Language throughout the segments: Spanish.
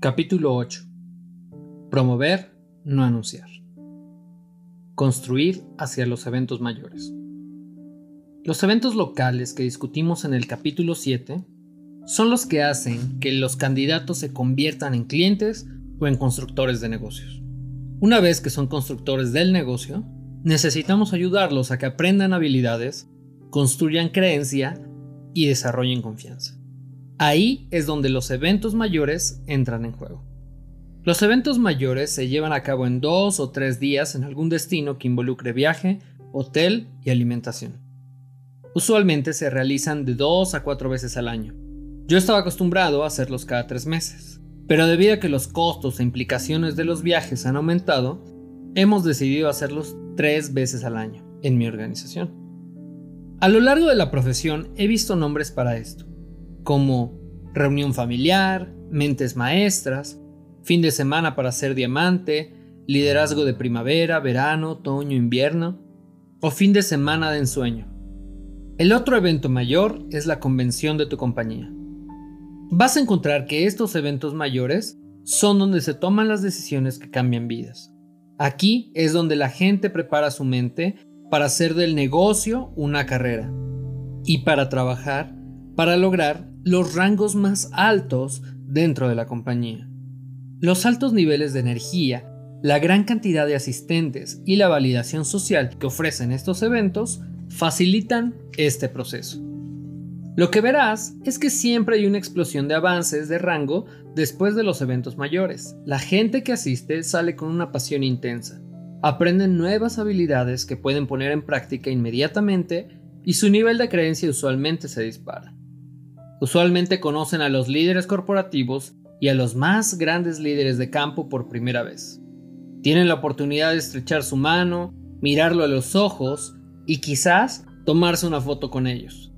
Capítulo 8. Promover, no anunciar. Construir hacia los eventos mayores. Los eventos locales que discutimos en el capítulo 7 son los que hacen que los candidatos se conviertan en clientes o en constructores de negocios. Una vez que son constructores del negocio, necesitamos ayudarlos a que aprendan habilidades, construyan creencia y desarrollen confianza. Ahí es donde los eventos mayores entran en juego. Los eventos mayores se llevan a cabo en dos o tres días en algún destino que involucre viaje, hotel y alimentación. Usualmente se realizan de dos a cuatro veces al año. Yo estaba acostumbrado a hacerlos cada tres meses, pero debido a que los costos e implicaciones de los viajes han aumentado, hemos decidido hacerlos tres veces al año en mi organización. A lo largo de la profesión he visto nombres para esto como reunión familiar, mentes maestras, fin de semana para ser diamante, liderazgo de primavera, verano, otoño, invierno, o fin de semana de ensueño. El otro evento mayor es la convención de tu compañía. Vas a encontrar que estos eventos mayores son donde se toman las decisiones que cambian vidas. Aquí es donde la gente prepara su mente para hacer del negocio una carrera y para trabajar para lograr los rangos más altos dentro de la compañía. Los altos niveles de energía, la gran cantidad de asistentes y la validación social que ofrecen estos eventos facilitan este proceso. Lo que verás es que siempre hay una explosión de avances de rango después de los eventos mayores. La gente que asiste sale con una pasión intensa, aprenden nuevas habilidades que pueden poner en práctica inmediatamente y su nivel de creencia usualmente se dispara. Usualmente conocen a los líderes corporativos y a los más grandes líderes de campo por primera vez. Tienen la oportunidad de estrechar su mano, mirarlo a los ojos y quizás tomarse una foto con ellos.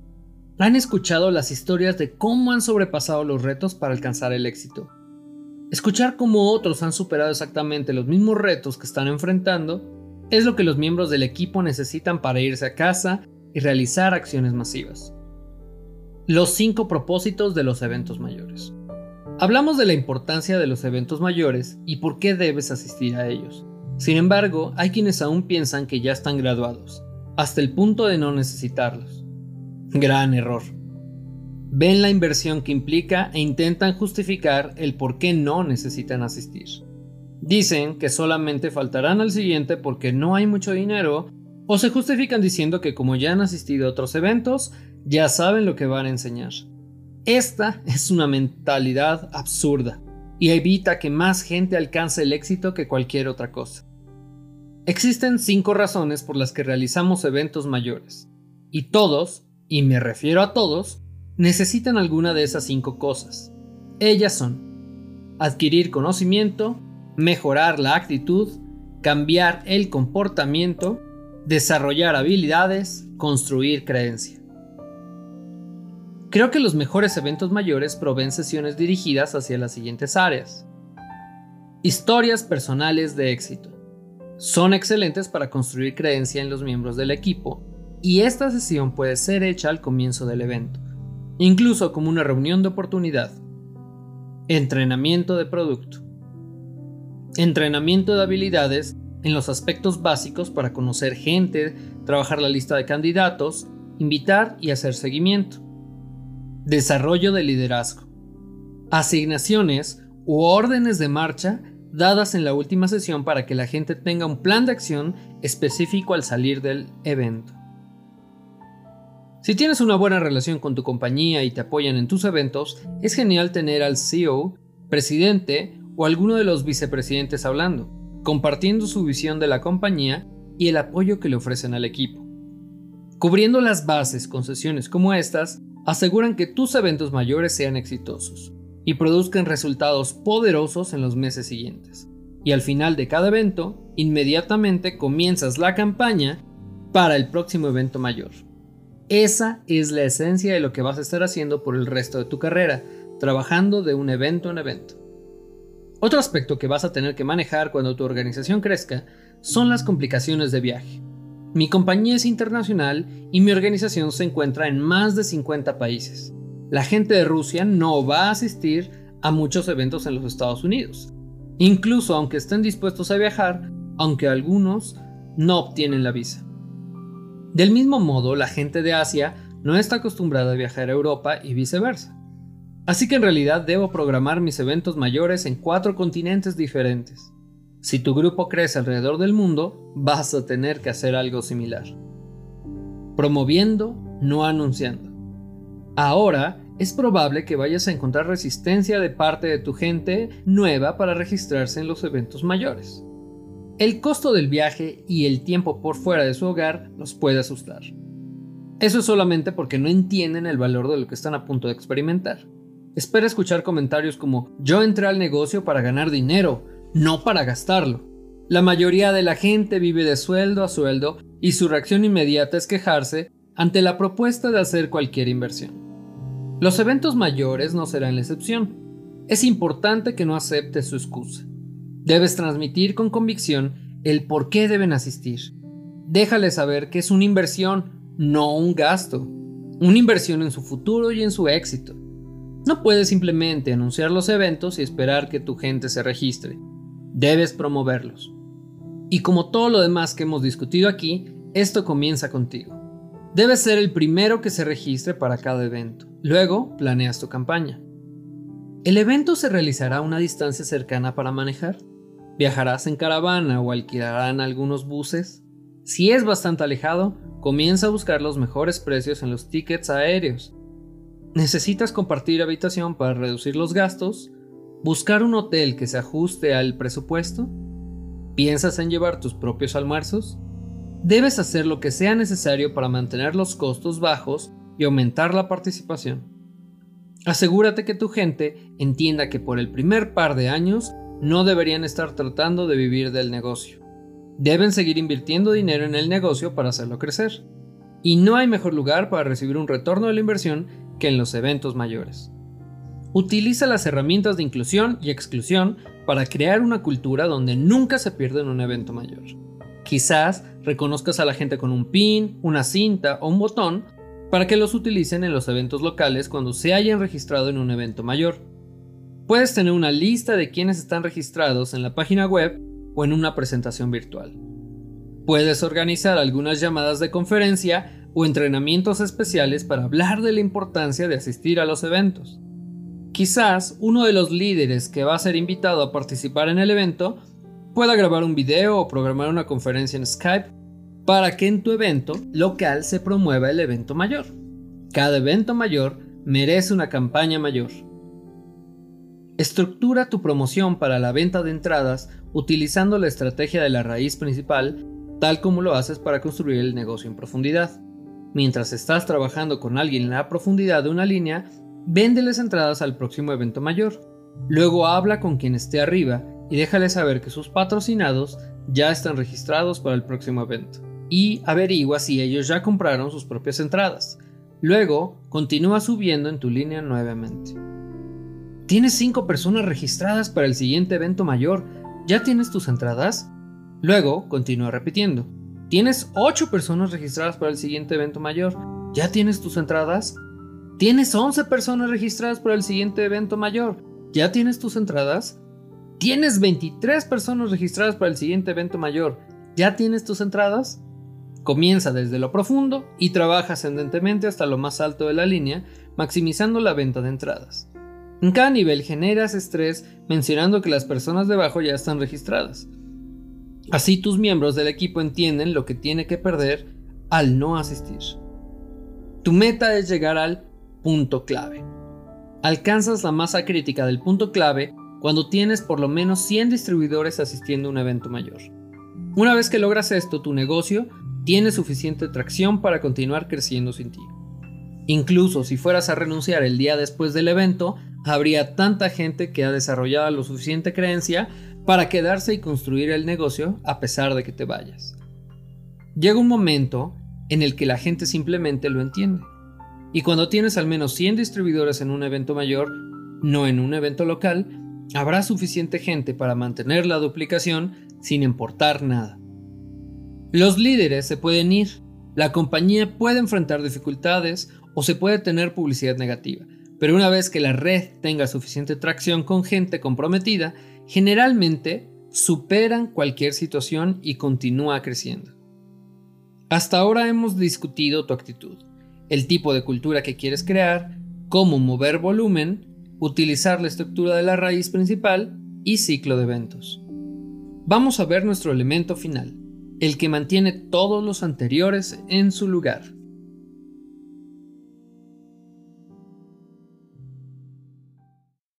Han escuchado las historias de cómo han sobrepasado los retos para alcanzar el éxito. Escuchar cómo otros han superado exactamente los mismos retos que están enfrentando es lo que los miembros del equipo necesitan para irse a casa y realizar acciones masivas. Los cinco propósitos de los eventos mayores. Hablamos de la importancia de los eventos mayores y por qué debes asistir a ellos. Sin embargo, hay quienes aún piensan que ya están graduados, hasta el punto de no necesitarlos. Gran error. Ven la inversión que implica e intentan justificar el por qué no necesitan asistir. Dicen que solamente faltarán al siguiente porque no hay mucho dinero o se justifican diciendo que como ya han asistido a otros eventos, ya saben lo que van a enseñar. Esta es una mentalidad absurda y evita que más gente alcance el éxito que cualquier otra cosa. Existen cinco razones por las que realizamos eventos mayores, y todos, y me refiero a todos, necesitan alguna de esas cinco cosas. Ellas son adquirir conocimiento, mejorar la actitud, cambiar el comportamiento, desarrollar habilidades, construir creencia. Creo que los mejores eventos mayores proveen sesiones dirigidas hacia las siguientes áreas. Historias personales de éxito. Son excelentes para construir creencia en los miembros del equipo y esta sesión puede ser hecha al comienzo del evento, incluso como una reunión de oportunidad. Entrenamiento de producto. Entrenamiento de habilidades en los aspectos básicos para conocer gente, trabajar la lista de candidatos, invitar y hacer seguimiento. Desarrollo de liderazgo. Asignaciones u órdenes de marcha dadas en la última sesión para que la gente tenga un plan de acción específico al salir del evento. Si tienes una buena relación con tu compañía y te apoyan en tus eventos, es genial tener al CEO, presidente o alguno de los vicepresidentes hablando, compartiendo su visión de la compañía y el apoyo que le ofrecen al equipo. Cubriendo las bases con sesiones como estas, aseguran que tus eventos mayores sean exitosos y produzcan resultados poderosos en los meses siguientes. Y al final de cada evento, inmediatamente comienzas la campaña para el próximo evento mayor. Esa es la esencia de lo que vas a estar haciendo por el resto de tu carrera, trabajando de un evento en evento. Otro aspecto que vas a tener que manejar cuando tu organización crezca son las complicaciones de viaje. Mi compañía es internacional y mi organización se encuentra en más de 50 países. La gente de Rusia no va a asistir a muchos eventos en los Estados Unidos, incluso aunque estén dispuestos a viajar, aunque algunos no obtienen la visa. Del mismo modo, la gente de Asia no está acostumbrada a viajar a Europa y viceversa. Así que en realidad debo programar mis eventos mayores en cuatro continentes diferentes. Si tu grupo crece alrededor del mundo, vas a tener que hacer algo similar. Promoviendo, no anunciando. Ahora es probable que vayas a encontrar resistencia de parte de tu gente nueva para registrarse en los eventos mayores. El costo del viaje y el tiempo por fuera de su hogar los puede asustar. Eso es solamente porque no entienden el valor de lo que están a punto de experimentar. Espera escuchar comentarios como yo entré al negocio para ganar dinero, no para gastarlo. La mayoría de la gente vive de sueldo a sueldo y su reacción inmediata es quejarse ante la propuesta de hacer cualquier inversión. Los eventos mayores no serán la excepción. Es importante que no aceptes su excusa. Debes transmitir con convicción el por qué deben asistir. Déjale saber que es una inversión no un gasto, una inversión en su futuro y en su éxito. No puedes simplemente anunciar los eventos y esperar que tu gente se registre. Debes promoverlos. Y como todo lo demás que hemos discutido aquí, esto comienza contigo. Debes ser el primero que se registre para cada evento. Luego, planeas tu campaña. ¿El evento se realizará a una distancia cercana para manejar? ¿Viajarás en caravana o alquilarán algunos buses? Si es bastante alejado, Comienza a buscar los mejores precios en los tickets aéreos. ¿Necesitas compartir habitación para reducir los gastos? ¿Buscar un hotel que se ajuste al presupuesto? ¿Piensas en llevar tus propios almuerzos? Debes hacer lo que sea necesario para mantener los costos bajos y aumentar la participación. Asegúrate que tu gente entienda que por el primer par de años no deberían estar tratando de vivir del negocio. Deben seguir invirtiendo dinero en el negocio para hacerlo crecer. Y no hay mejor lugar para recibir un retorno de la inversión que en los eventos mayores. Utiliza las herramientas de inclusión y exclusión para crear una cultura donde nunca se pierde en un evento mayor. Quizás reconozcas a la gente con un pin, una cinta o un botón para que los utilicen en los eventos locales cuando se hayan registrado en un evento mayor. Puedes tener una lista de quienes están registrados en la página web o en una presentación virtual. Puedes organizar algunas llamadas de conferencia o entrenamientos especiales para hablar de la importancia de asistir a los eventos. Quizás uno de los líderes que va a ser invitado a participar en el evento pueda grabar un video o programar una conferencia en Skype para que en tu evento local se promueva el evento mayor. Cada evento mayor merece una campaña mayor. Estructura tu promoción para la venta de entradas utilizando la estrategia de la raíz principal, tal como lo haces para construir el negocio en profundidad. Mientras estás trabajando con alguien en la profundidad de una línea, véndeles entradas al próximo evento mayor. Luego habla con quien esté arriba y déjale saber que sus patrocinados ya están registrados para el próximo evento. Y averigua si ellos ya compraron sus propias entradas. Luego, continúa subiendo en tu línea nuevamente. Tienes 5 personas registradas para el siguiente evento mayor, ¿Ya tienes tus entradas? Luego, continúa repitiendo. ¿Tienes 8 personas registradas para el siguiente evento mayor? ¿Ya tienes tus entradas? ¿Tienes 11 personas registradas para el siguiente evento mayor? ¿Ya tienes tus entradas? ¿Tienes 23 personas registradas para el siguiente evento mayor? ¿Ya tienes tus entradas? Comienza desde lo profundo y trabaja ascendentemente hasta lo más alto de la línea, maximizando la venta de entradas. En cada nivel generas estrés mencionando que las personas debajo ya están registradas. Así tus miembros del equipo entienden lo que tiene que perder al no asistir. Tu meta es llegar al punto clave. Alcanzas la masa crítica del punto clave cuando tienes por lo menos 100 distribuidores asistiendo a un evento mayor. Una vez que logras esto, tu negocio tiene suficiente tracción para continuar creciendo sin ti. Incluso si fueras a renunciar el día después del evento, habría tanta gente que ha desarrollado lo suficiente creencia para quedarse y construir el negocio a pesar de que te vayas. Llega un momento en el que la gente simplemente lo entiende. Y cuando tienes al menos 100 distribuidores en un evento mayor, no en un evento local, habrá suficiente gente para mantener la duplicación sin importar nada. Los líderes se pueden ir, la compañía puede enfrentar dificultades o se puede tener publicidad negativa, Pero una vez que la red tenga suficiente tracción con gente comprometida, generalmente superan cualquier situación y continúa creciendo. Hasta ahora hemos discutido tu actitud, el tipo de cultura que quieres crear, cómo mover volumen, utilizar la estructura de la raíz principal y ciclo de eventos. Vamos a ver nuestro elemento final, el que mantiene todos los anteriores en su lugar.